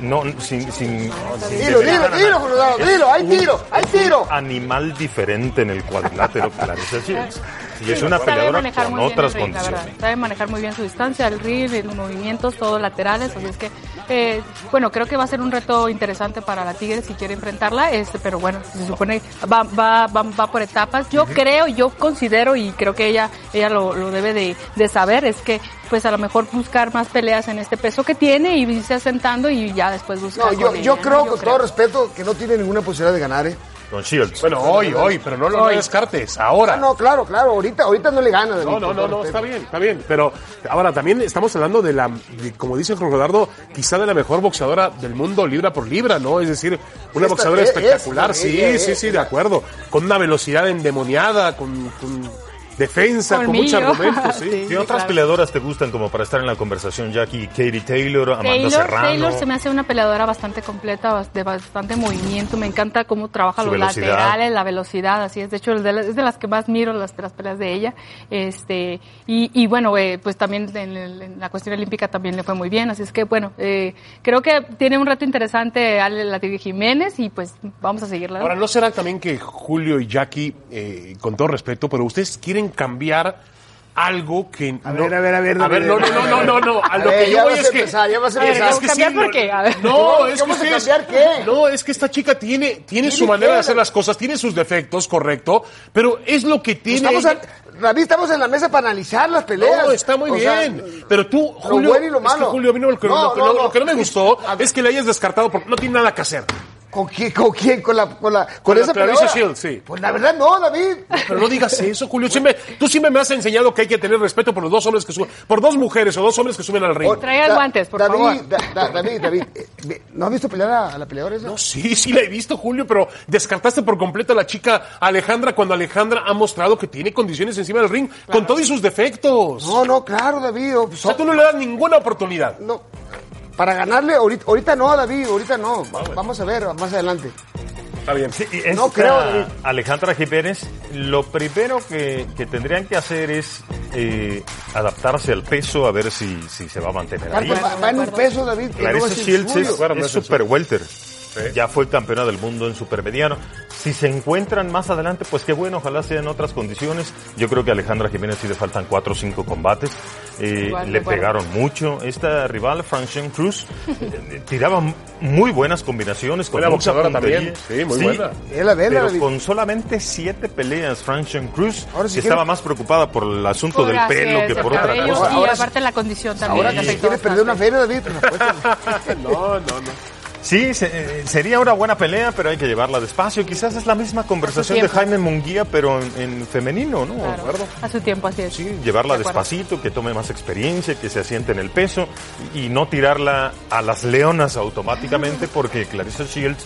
no, sin, sin, sin Dilo, dilo, dilo, Es dilo, hay tiro, hay tiro. animal diferente en el cuadrilátero Clarissa Shields. Y es una peleadora manejar con muy bien otras el ring, la verdad. Sabe manejar muy bien su distancia, el ring, los movimientos, todos laterales. Así es que, eh, bueno, creo que va a ser un reto interesante para la Tigre si quiere enfrentarla. Este, pero bueno, se supone va, va, va, va por etapas. Yo creo, yo considero y creo que ella, ella lo, lo debe de, de saber es que, pues a lo mejor buscar más peleas en este peso que tiene y irse asentando y ya después buscar. No, yo, yo creo, ¿no? con todo respeto, que no tiene ninguna posibilidad de ganar, ¿eh? Con Shields. Bueno, hoy, hoy, pero no lo Hoy. descartes, ahora. Ah, no, claro, claro, ahorita, ahorita no le gana. No, no, no, no, está bien, está bien. Pero ahora también estamos hablando de la, de, como dice Juan Rodardo, quizá de la mejor boxeadora del mundo libra por libra, ¿no? Es decir, una Esta boxeadora es- espectacular, es- sí, sí, es- sí, de acuerdo. Con una velocidad endemoniada, con, con defensa, con muchos argumentos, sí. Sí. ¿Qué otras claro. peleadoras te gustan como para estar en la conversación, Jackie? Katie Taylor, Amanda Taylor, Serrano. Taylor se me hace una peleadora bastante completa, de bastante movimiento. Me encanta cómo trabaja Su los velocidad. laterales, la velocidad, así es. De hecho, es de, la- las que más miro las, las peleas de ella. Este y, y bueno, eh, pues también en, el- en la cuestión olímpica también le fue muy bien. Así es que bueno, eh, creo que tiene un reto interesante Ale Lativia Jiménez y pues vamos a seguirla. Ahora, ¿no será también que Julio y Jackie, eh, con todo respeto, pero ustedes quieren cambiar algo que A no... ver, a ver, a ver, A ver, no, no, no, no, no, a A lo ver, que yo voy es a que... empezar, ya vas a empezar. es que ¿Cambiar sí, por qué? A ver. No, ¿Cómo- es que ustedes- cambiar qué? No, es que esta chica tiene, tiene ¿Tiene su manera qué? de hacer las cosas, tiene sus defectos, correcto, pero es lo que tiene... Estamos, ella- a- David, estamos en la mesa para analizar las peleas. No, está muy O sea, bien. pero tú, lo Julio, bueno y lo es que malo. Julio, a mí no, lo, que- No, lo no, no- no. lo que no me gustó es que le hayas descartado porque no tiene nada que hacer. ¿Con quién? ¿Con quién? ¿Con la, con la, con esa Clarissa? Shields, sí. Pues la verdad no, David. Pero no digas eso, Julio. Siempre, tú siempre me has enseñado que hay que tener respeto por los dos hombres que suben, por dos mujeres o dos hombres que suben al ring. Traiga Da- guantes, por David, favor. Da- Da- David, David, eh, ¿no has visto pelear a, a la peleadora esa? No, sí, sí la he visto, Julio, pero descartaste por completo a la chica Alejandra cuando Alejandra ha mostrado que tiene condiciones encima del ring, con todos sus defectos. No, no, claro, David. O sea, tú no le das ninguna oportunidad. no, para ganarle, ahorita, ahorita no, David, ahorita no. Va- Vamos a ver más adelante. Está bien. Sí, y No creo, David. Alejandra Jiménez, lo primero que, que tendrían que hacer es eh, adaptarse al peso, a ver si, si se va a mantener ahí. Aparte, va, va en un peso, David. Clarissa Shields es, es super welter. Ya fue campeona del mundo en supermediano. Si se encuentran más adelante, pues qué bueno, ojalá sea en otras condiciones. Yo creo que a Alejandra Jiménez sí le faltan cuatro o cinco combates. Eh, Igual, le pegaron mucho. Esta rival, Francine Cruz, eh, tiraba muy buenas combinaciones. Con Buena mucha boxeadora puntería. también. Sí, muy buena. Vela, vela, Pero con solamente siete peleas, Francine Cruz, Ahora sí que quiere- estaba más preocupada por el asunto del pelo es, que por otra cosa. Y Ahora aparte la condición también. Ahora que se quiere perder una feria, David, pues apuéstale. No, no, no. Sí, se- eh, sería una buena pelea, pero hay que llevarla despacio. Quizás es la misma conversación de. Jaime Munguía, pero en, en femenino, ¿no? A su tiempo, así es. Sí, llevarla De despacito, que tome más experiencia, que se asiente en el peso y no tirarla a las leonas automáticamente, porque Clarissa Shields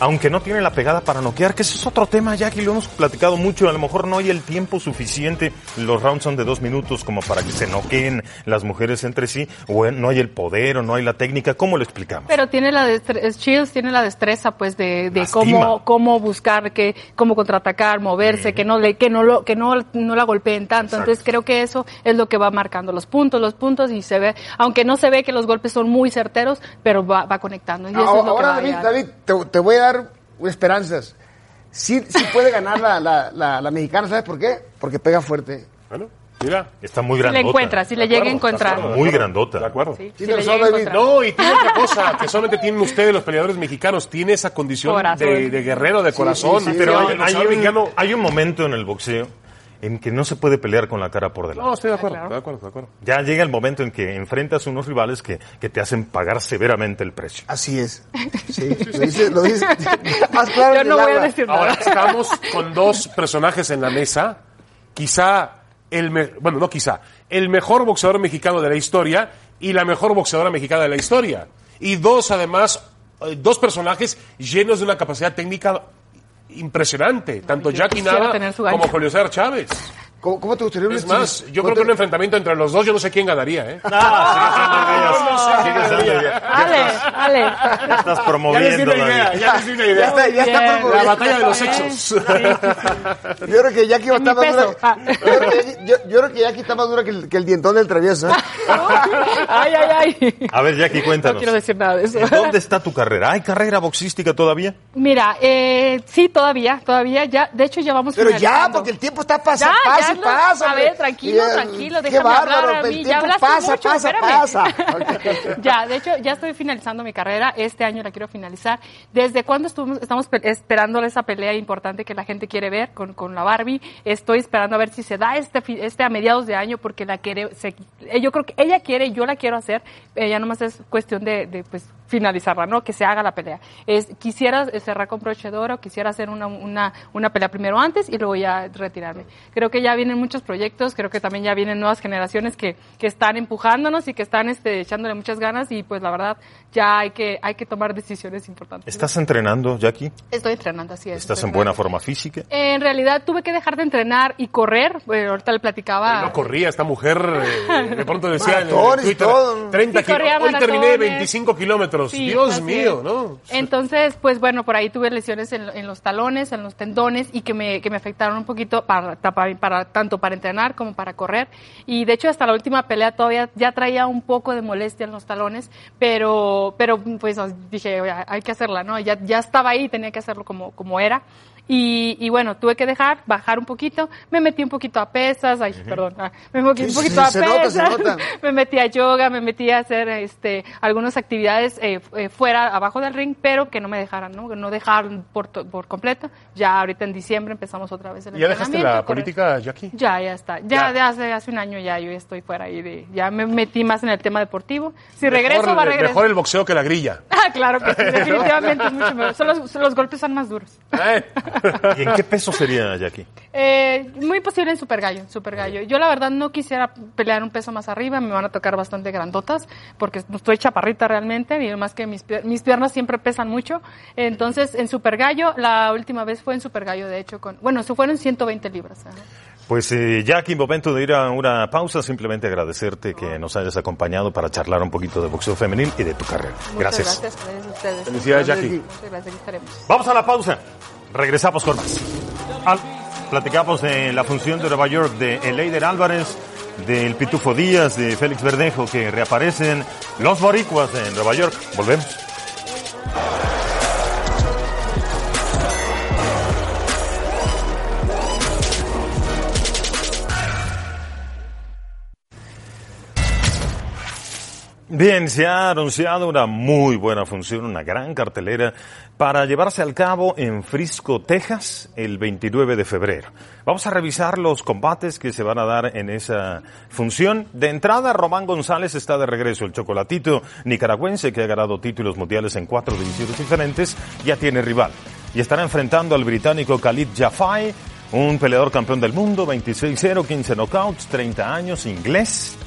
aunque no tiene la pegada para noquear, que ese es otro tema, Jackie, lo hemos platicado mucho, a lo mejor no hay el tiempo suficiente, los rounds son de dos minutos como para que se noqueen las mujeres entre sí, o no hay el poder o no hay la técnica, ¿cómo lo explicamos? Pero tiene la destreza, Shields tiene la destreza pues de, cómo, cómo buscar, que, cómo contraatacar, moverse, que no le, que no lo, que no, no la golpeen tanto. Entonces creo que eso es lo que va marcando los puntos, los puntos y se ve, aunque no se ve que los golpes son muy certeros, pero va, va conectando. Y eso es lo que Ahora, va David. David, te, te voy a dar esperanzas. Sí, sí puede ganar la, la, la, la mexicana, ¿sabes por qué? Porque pega fuerte. Bueno, mira. Está muy Si grandota. le encuentra, si le llega a encontrar. Muy grandota. De acuerdo. Sí, Sí, si. No, y tiene otra cosa que solamente tienen ustedes los peleadores mexicanos. Tiene esa condición de, de guerrero, de corazón. sí, sí, Pero hay, hay un, hay un momento en el boxeo en que no se puede pelear con la cara por delante. No, estoy de acuerdo, Claro. de acuerdo, de acuerdo. Ya llega el momento en que enfrentas unos rivales que, que te hacen pagar severamente el precio. Así es. Sí, lo dice, lo dice más claro Yo no voy a decir Ahora nada. estamos con dos personajes en la mesa. Quizá el, me- bueno, no quizá, el mejor boxeador mexicano de la historia y la mejor boxeadora mexicana de la historia. Y dos, además, eh, dos personajes llenos de una capacidad técnica impresionante. Tanto Jackie Nava como. Julio César Chávez. ¿Cómo, cómo te gustaría un Es más, yo creo que un enfrentamiento entre los dos, yo no sé quién ganaría, ¿eh? Ale, Ale. Estás Ya les di promoviendo, una idea, ya les di una Ya idea. está, ya está promoviendo. La batalla de los sí, sí, sí. Yo creo que Jackie estar más dura. Ah. Yo, creo que Jackie- yo- yo creo que Jackie está más dura que el, que el dientón del travieso. ¿eh? Ay, ay, ay. A ver, Jackie, No cuéntanos. quiero decir nada de eso. ¿En ¿Dónde está tu carrera? ¿Hay carrera boxística todavía? Mira, eh, sí, todavía, todavía, ya, de hecho ya vamos Pero ya, porque el tiempo está pasa, Ya, pasa a ver, tranquilo, eh, tranquilo, déjame hablar bárbaro, a el mí, ya hablaste pasa, mucho, pasa, espérame. pasa. ya, de hecho, ya estoy finalizando mi carrera, este año la quiero finalizar. ¿Desde cuándo estuvimos, estamos pe- esperando esa pelea importante que la gente quiere ver con, con la Barbie? Estoy esperando a ver si se da este, este a mediados de año porque la quiere, se- eh, yo creo que ella quiere, yo la quiero hacer, ya nomás es cuestión de, de, pues, finalizarla, ¿no? Que se haga la pelea. Es, quisiera cerrar con broche de oro, quisiera hacer una, una, una pelea primero antes y luego ya retirarme. Creo que ya vienen muchos proyectos, creo que también ya vienen nuevas generaciones que, que están empujándonos y que están este, echándole muchas ganas y pues la verdad ya hay que, hay que tomar decisiones importantes. ¿Estás entrenando, Jackie? Estoy entrenando, así es. ¿Estás en buena forma física? En realidad tuve que dejar de entrenar y correr, bueno, ahorita le platicaba. No corría esta mujer, eh, de pronto decía en Twitter, todo. 30 Sí, kilómetros. Hoy terminé maratones. 25 kilómetros. Sí, Dios mío. ¿no? Entonces, pues bueno, por ahí tuve lesiones en, en los talones, en los tendones y que me, que me afectaron un poquito para, para, para- tanto para entrenar como para correr. Y de hecho, hasta la última pelea todavía ya traía un poco de molestia en los talones, pero, pero pues dije, "Oye, hay que hacerla, ¿no? Ya, ya estaba ahí, tenía que hacerlo como, como era. Y, y bueno, tuve que dejar, bajar un poquito, me metí un poquito a pesas, ay, perdón, ah, me metí un poquito sí, a se nota, se pesas, nota. me metí a yoga, me metí a hacer este, algunas actividades eh, eh, fuera, abajo del ring, pero que no me dejaran, ¿no? No dejar por, por completo. Ya ahorita en diciembre empezamos otra vez el ¿Ya dejaste entrenamiento, la correr. política, Jackie? Ya, ya está. Ya, de hace, hace un año ya yo estoy fuera ahí de, ya me metí más en el tema deportivo. Si regreso, mejor, va a regresar. Mejor el boxeo que la grilla. Ah, claro que sí, definitivamente es mucho mejor. Son los, los golpes son más duros. ¿Eh? ¿Y en qué peso sería, Jackie? Eh, muy posible en Super Gallo, en Super Gallo. Yo la verdad no quisiera pelear un peso más arriba, me van a tocar bastante grandotas, porque estoy chaparrita realmente, y más que mis, pier- mis piernas siempre pesan mucho. Entonces, en Super Gallo, la última vez fue en Super Gallo, de hecho, con, bueno, se fueron 120 libras. ajá. Pues eh, Jackie, momento de ir a una pausa, simplemente agradecerte que nos hayas acompañado para charlar un poquito de boxeo femenil y de tu carrera. Muchas Gracias. gracias, gracias a ustedes. Felicidades, Jackie. Muchas gracias, estaremos. Vamos a la pausa. Regresamos con más. Al- platicamos de la función de Nueva York de Eleider Álvarez, del Pitufo Díaz, de Félix Verdejo, que reaparecen los boricuas en Nueva York. Volvemos. Bien, se ha anunciado una muy buena función, una gran cartelera para llevarse al cabo en Frisco, Texas, el 29 de febrero. Vamos a revisar los combates que se van a dar en esa función. De entrada, Román González está de regreso. El chocolatito nicaragüense que ha ganado títulos mundiales en cuatro divisiones diferentes, ya tiene rival. Y estará enfrentando al británico Khalid Jafai, un peleador campeón del mundo, 26-0, 15 knockouts, 30 años, inglés.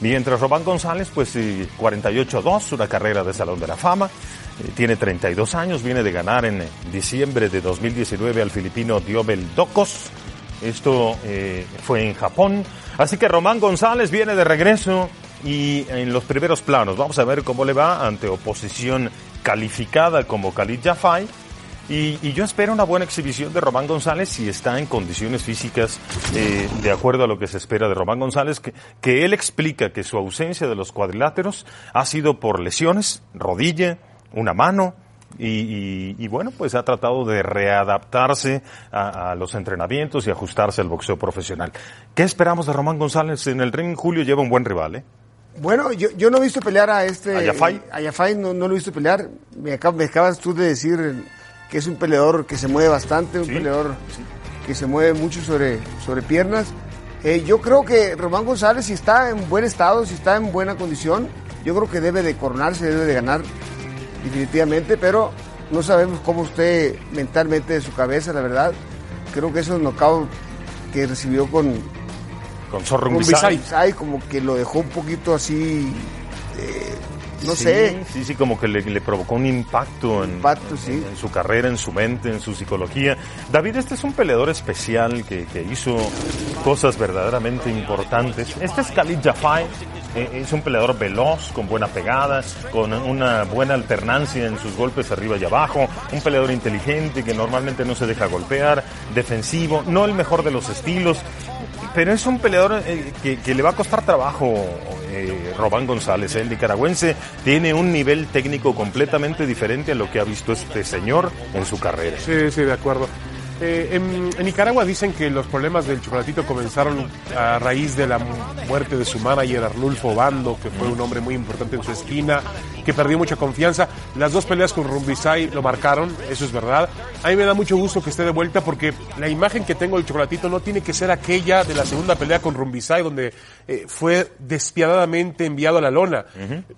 Mientras Román González, pues sí, 48-2, una carrera de Salón de la Fama. Eh, tiene 32 años, viene de ganar en eh, diciembre de 2019 al filipino Diobel Docos. Esto eh, fue en Japón. Así que Román González viene de regreso y en los primeros planos. Vamos a ver cómo le va ante oposición calificada como Khalid Jafai. Y, y yo espero una buena exhibición de Román González si está en condiciones físicas eh, de acuerdo a lo que se espera de Román González, que, que él explica que su ausencia de los cuadriláteros ha sido por lesiones, rodilla, una mano, y, y- y bueno, pues ha tratado de readaptarse a, a los entrenamientos y ajustarse al boxeo profesional. ¿Qué esperamos de Román González en el ring? Julio lleva un buen rival, ¿eh? Bueno, yo, yo no he visto pelear a este... ¿A Yafai? A Yafai no, no lo he visto pelear. Me, acab- me acabas tú de decir eh, que es un peleador que se mueve bastante, un Sí, peleador que se mueve mucho sobre, sobre piernas. Eh, yo creo que Román González, si está en buen estado, si está en buena condición, yo creo que debe de coronarse, debe de ganar definitivamente, pero no sabemos cómo esté mentalmente de su cabeza, la verdad. Creo que esos knockouts que recibió con, Con Zorro Rumbisay. Ay, como que lo dejó un poquito así, eh, no Sí, sé, Sí, sí, como que le, le provocó un impacto, en, Impacto, sí. en su carrera, en su mente, en su psicología. David, este es un peleador especial que, que hizo cosas verdaderamente importantes. Este es Khalid Jafai. eh, Es un peleador veloz, con buena pegada, con una buena alternancia en sus golpes arriba y abajo, un peleador inteligente que normalmente no se deja golpear, defensivo, no el mejor de los estilos, pero es un peleador eh, que, le va a costar trabajo eh, Robán González. ¿eh? El nicaragüense tiene un nivel técnico completamente diferente a lo que ha visto este señor en su carrera. Sí, sí, de acuerdo. Eh, en, en Nicaragua dicen que los problemas del chocolatito comenzaron a raíz de la mu- muerte de su manager Arnulfo Bando, que fue un hombre muy importante en su esquina, que perdió mucha confianza. Las dos peleas con Rumbisay lo marcaron, eso es verdad. A mí me da mucho gusto que esté de vuelta porque la imagen que tengo del chocolatito no tiene que ser aquella de la segunda pelea con Rumbisay, donde eh, fue despiadadamente enviado a la lona.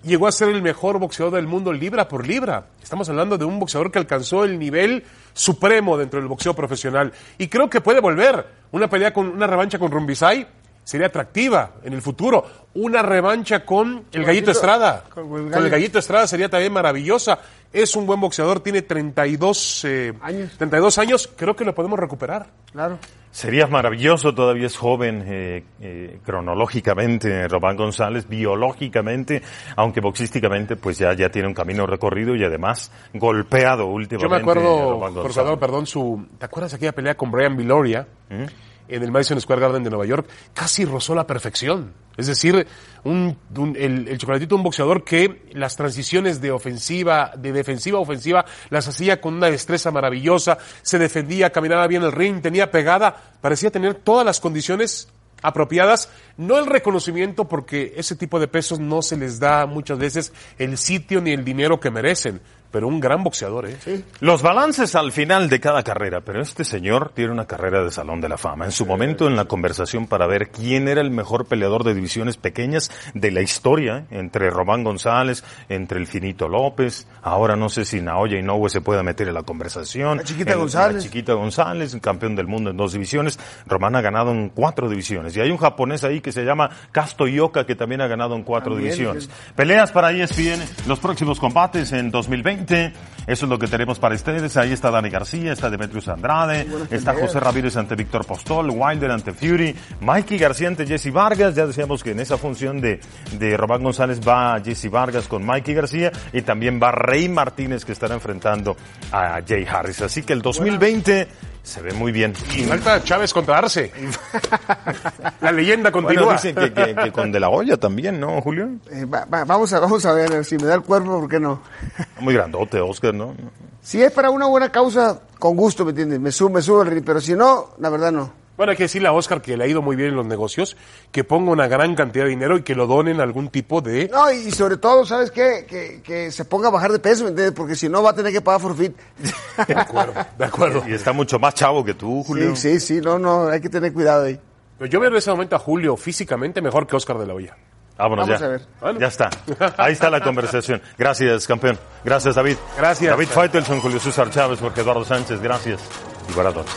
Llegó a ser el mejor boxeador del mundo libra por libra. Estamos hablando de un boxeador que alcanzó el nivel supremo dentro del boxeo profesional. Y creo que puede volver. Una pelea con una revancha con Rumbisay sería atractiva en el futuro. Una revancha con el Gallito Estrada. con Con el. Gallito Estrada sería también maravillosa. Es un buen boxeador, tiene 32, eh, Años. 32 años. Creo que lo podemos recuperar. claro. Sería maravilloso, todavía es joven eh, eh, cronológicamente Robán González, biológicamente, aunque boxísticamente pues ya, ya tiene un camino recorrido y además golpeado últimamente. Yo me acuerdo, Robán por González. favor, perdón, su, ¿te acuerdas aquella pelea con Brian Viloria? En el Madison Square Garden de Nueva York, casi rozó la perfección. Es decir, un, un- el, el chocolatito, un boxeador que las transiciones de ofensiva, de defensiva a ofensiva, las hacía con una destreza maravillosa, se defendía, caminaba bien el ring, tenía pegada, parecía tener todas las condiciones apropiadas, no el reconocimiento porque ese tipo de pesos no se les da muchas veces el sitio ni el dinero que merecen, pero un gran boxeador, ¿eh? Los balances al final de cada carrera, pero este señor tiene una carrera de Salón de la Fama. En su momento en la conversación para ver quién era el mejor peleador de divisiones pequeñas de la historia, ¿eh? entre Román González, entre el Finito López, ahora no sé si Naoya Inoue se pueda meter en la conversación. La Chiquita El- González. La Chiquita González, campeón del mundo en dos divisiones. Román ha ganado en cuatro divisiones. Y hay un japonés ahí que se llama Casto Ioka que también ha ganado en cuatro También, divisiones. sí. Peleas para ESPN, los próximos combates en 2020. Eso es lo que tenemos para ustedes. Ahí está Dani García, está Demetrius Andrade, está José Ramírez ante Víctor Postol, Wilder ante Fury, Mikey García ante Jesse Vargas. Ya decíamos que en esa función de, de Robán González va Jesse Vargas con Mikey García y también va Rey Martínez que estará enfrentando a Jay Harris. Así que el 2020 se ve muy bien. Y falta Chávez contra Arce. La leyenda Bueno, continúa. dicen que, que- que con De La Hoya también, ¿no, Julio? Eh, va- va- vamos, a, vamos a ver si me da el cuerpo, ¿por qué no? Muy grandote, Oscar, ¿no? Si es para una buena causa, con gusto, ¿me entiendes? Me subo, me subo al ring, pero si no, la verdad no. Bueno, hay que decirle a Oscar que le ha ido muy bien en los negocios, que ponga una gran cantidad de dinero y que lo donen a algún tipo de... No, y sobre todo, ¿sabes qué? Que, que se ponga a bajar de peso, ¿me entiendes? Porque si no va a tener que pagar forfeit. De acuerdo, de acuerdo. Y está mucho más chavo que tú, Julio. Sí, sí, sí, no, no, hay que tener cuidado ahí. Pero yo veo en ese momento a Julio físicamente mejor que Oscar de la Hoya. Vámonos Vamos ya. a ver. Bueno. Ya está. Ahí está la conversación. Gracias, campeón. Gracias, David. Gracias. David Faitelson, Julio César Chávez, Jorge Eduardo Sánchez. Gracias. Y buenas noches.